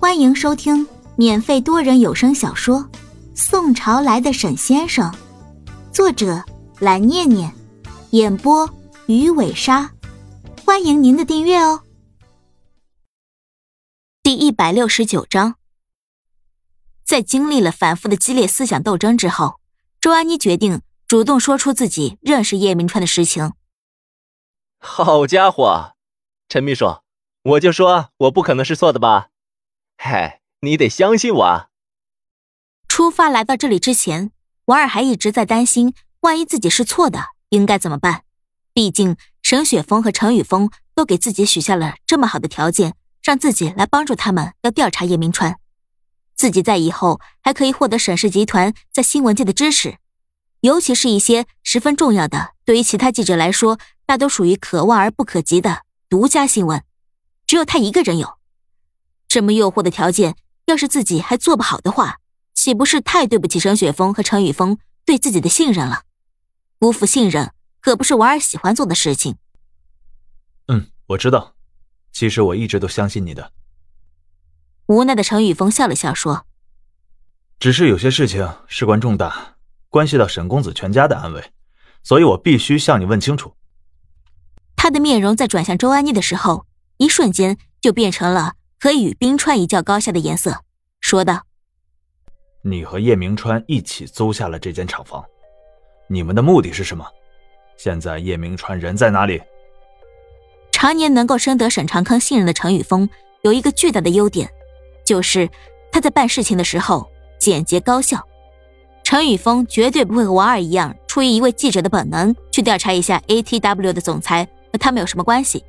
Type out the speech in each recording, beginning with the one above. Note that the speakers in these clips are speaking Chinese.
欢迎收听免费多人有声小说《宋朝来的沈先生》，作者蓝念念，演播鱼尾鲨。欢迎您的订阅哦。第一百六十九章，在经历了反复的激烈思想斗争之后，周安妮决定主动说出自己认识叶明川的实情。好家伙，陈秘书，我就说我不可能是错的吧？嘿，你得相信我啊！出发来到这里之前，王二还一直在担心，万一自己是错的，应该怎么办？毕竟沈雪峰和陈宇峰都给自己许下了这么好的条件，让自己来帮助他们要调查叶明川，自己在以后还可以获得沈氏集团在新闻界的支持，尤其是一些十分重要的，对于其他记者来说，那都属于可望而不可及的独家新闻，只有他一个人有。这么诱惑的条件，要是自己还做不好的话，岂不是太对不起沈雪峰和陈宇峰对自己的信任了？辜负信任可不是王儿喜欢做的事情。嗯，我知道。其实我一直都相信你的。无奈的陈宇峰笑了笑说：“只是有些事情事关重大，关系到沈公子全家的安危，所以我必须向你问清楚。”他的面容在转向周安妮的时候，一瞬间就变成了。可以与冰川一较高下的颜色，说道：“你和叶明川一起租下了这间厂房，你们的目的是什么？现在叶明川人在哪里？”常年能够深得沈长康信任的陈宇峰，有一个巨大的优点，就是他在办事情的时候简洁高效。陈宇峰绝对不会和王二一样，出于一位记者的本能去调查一下 ATW 的总裁和他们有什么关系。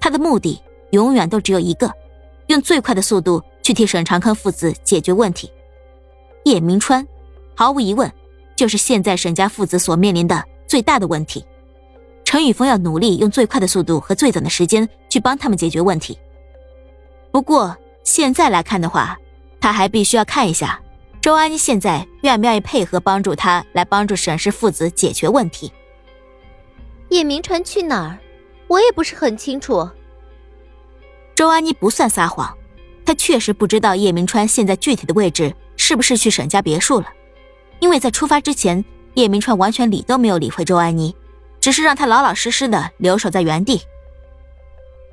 他的目的永远都只有一个。用最快的速度去替沈长康父子解决问题。叶明川，毫无疑问，就是现在沈家父子所面临的最大的问题。陈宇峰要努力用最快的速度和最短的时间去帮他们解决问题。不过现在来看的话，他还必须要看一下周安妮现在愿不愿意配合帮助他来帮助沈氏父子解决问题。叶明川去哪儿？我也不是很清楚。周安妮不算撒谎，她确实不知道叶明川现在具体的位置是不是去沈家别墅了，因为在出发之前，叶明川完全理都没有理会周安妮，只是让她老老实实的留守在原地。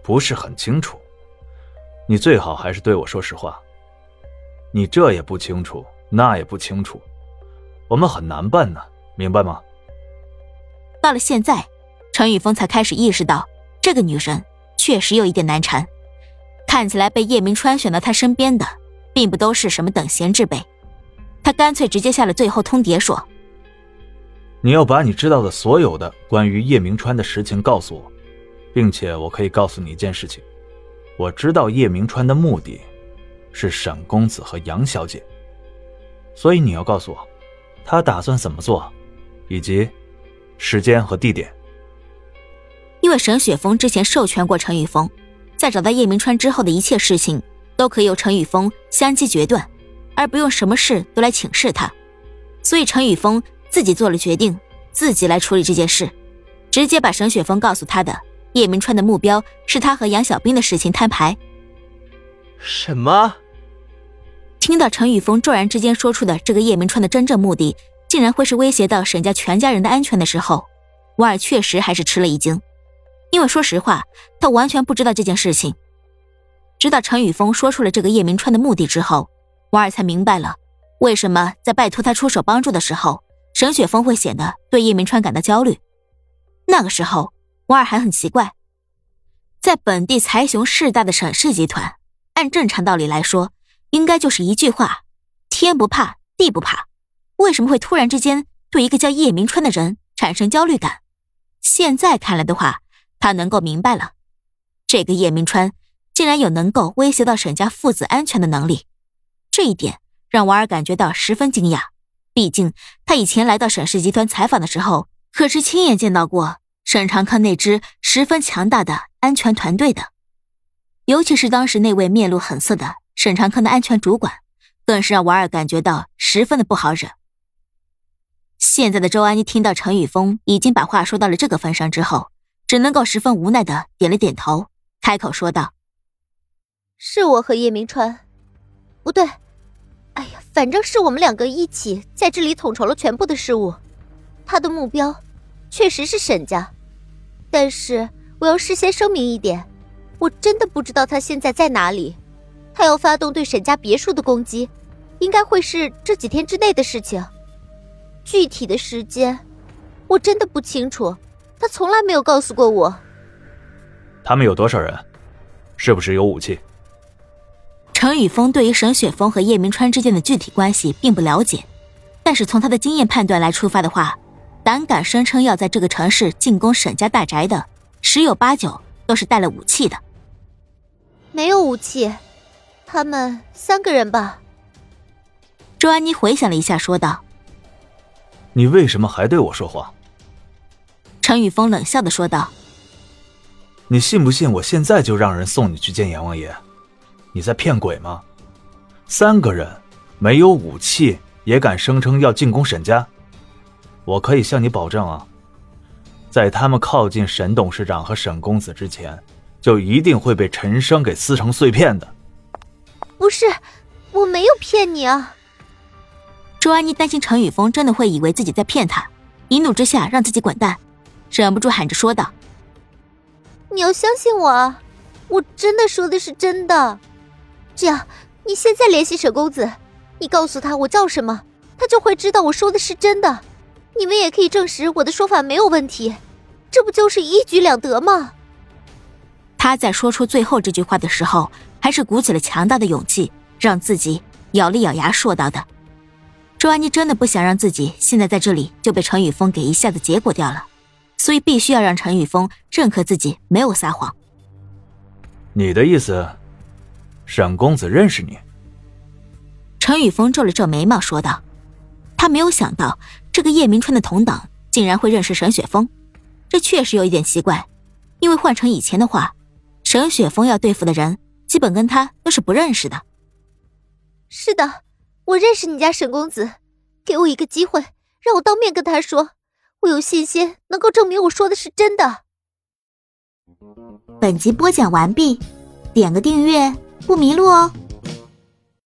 不是很清楚，你最好还是对我说实话。你这也不清楚，那也不清楚，我们很难办呢，明白吗？到了现在，陈宇峰才开始意识到，这个女人确实有一点难缠。看起来被叶明川选到他身边的，并不都是什么等闲之辈。他干脆直接下了最后通牒，说：“你要把你知道的所有的关于叶明川的实情告诉我，并且我可以告诉你一件事情：我知道叶明川的目的，是沈公子和杨小姐。所以你要告诉我，他打算怎么做，以及时间和地点。因为沈雪峰之前授权过陈玉峰。”在找到叶明川之后的一切事情，都可以由陈宇峰相机决断，而不用什么事都来请示他。所以陈宇峰自己做了决定，自己来处理这件事，直接把沈雪峰告诉他的叶明川的目标是他和杨小兵的事情摊牌。什么？听到陈宇峰骤然之间说出的这个叶明川的真正目的，竟然会是威胁到沈家全家人的安全的时候，王尔确实还是吃了一惊。因为说实话，他完全不知道这件事情。直到陈宇峰说出了这个叶明川的目的之后，王二才明白了为什么在拜托他出手帮助的时候，沈雪峰会显得对叶明川感到焦虑。那个时候，王二还很奇怪，在本地财雄势大的沈氏集团，按正常道理来说，应该就是一句话：天不怕地不怕。为什么会突然之间对一个叫叶明川的人产生焦虑感？现在看来的话。他能够明白了，这个叶明川竟然有能够威胁到沈家父子安全的能力，这一点让王儿感觉到十分惊讶。毕竟他以前来到沈氏集团采访的时候，可是亲眼见到过沈长康那支十分强大的安全团队的，尤其是当时那位面露狠色的沈长康的安全主管，更是让王儿感觉到十分的不好惹。现在的周安妮听到陈宇峰已经把话说到了这个份上之后。只能够十分无奈的点了点头，开口说道：“是我和叶明川，不对，哎呀，反正是我们两个一起在这里统筹了全部的事务。他的目标确实是沈家，但是我要事先声明一点，我真的不知道他现在在哪里。他要发动对沈家别墅的攻击，应该会是这几天之内的事情。具体的时间，我真的不清楚，他从来没有告诉过我。他们有多少人？是不是有武器？程宇峰对于沈雪峰和叶明川之间的具体关系并不了解，但是从他的经验判断来出发的话，胆敢声称要在这个城市进攻沈家大宅的，十有八九都是带了武器的。没有武器，他们三个人吧？周安妮回想了一下，说道：“你为什么还对我说谎？”程宇峰冷笑的说道。你信不信？我现在就让人送你去见阎王爷！你在骗鬼吗？三个人没有武器也敢声称要进攻沈家？我可以向你保证啊，在他们靠近沈董事长和沈公子之前，就一定会被陈生给撕成碎片的。不是，我没有骗你啊！周安妮担心陈宇峰真的会以为自己在骗他，一怒之下让自己滚蛋，忍不住喊着说道。你要相信我啊！我真的说的是真的。这样，你现在联系沈公子，你告诉他我叫什么，他就会知道我说的是真的。你们也可以证实我的说法没有问题，这不就是一举两得吗？他在说出最后这句话的时候，还是鼓起了强大的勇气，让自己咬了咬牙说道的。周安妮真的不想让自己现在在这里就被陈宇峰给一下子结果掉了。所以必须要让陈宇峰认可自己没有撒谎。你的意思，沈公子认识你？陈宇峰皱了皱眉毛，说道：“他没有想到这个叶明川的同党竟然会认识沈雪峰，这确实有一点奇怪。因为换成以前的话，沈雪峰要对付的人基本跟他都是不认识的。”是的，我认识你家沈公子，给我一个机会，让我当面跟他说。我有信心能够证明我说的是真的。本集播讲完毕，点个订阅不迷路哦。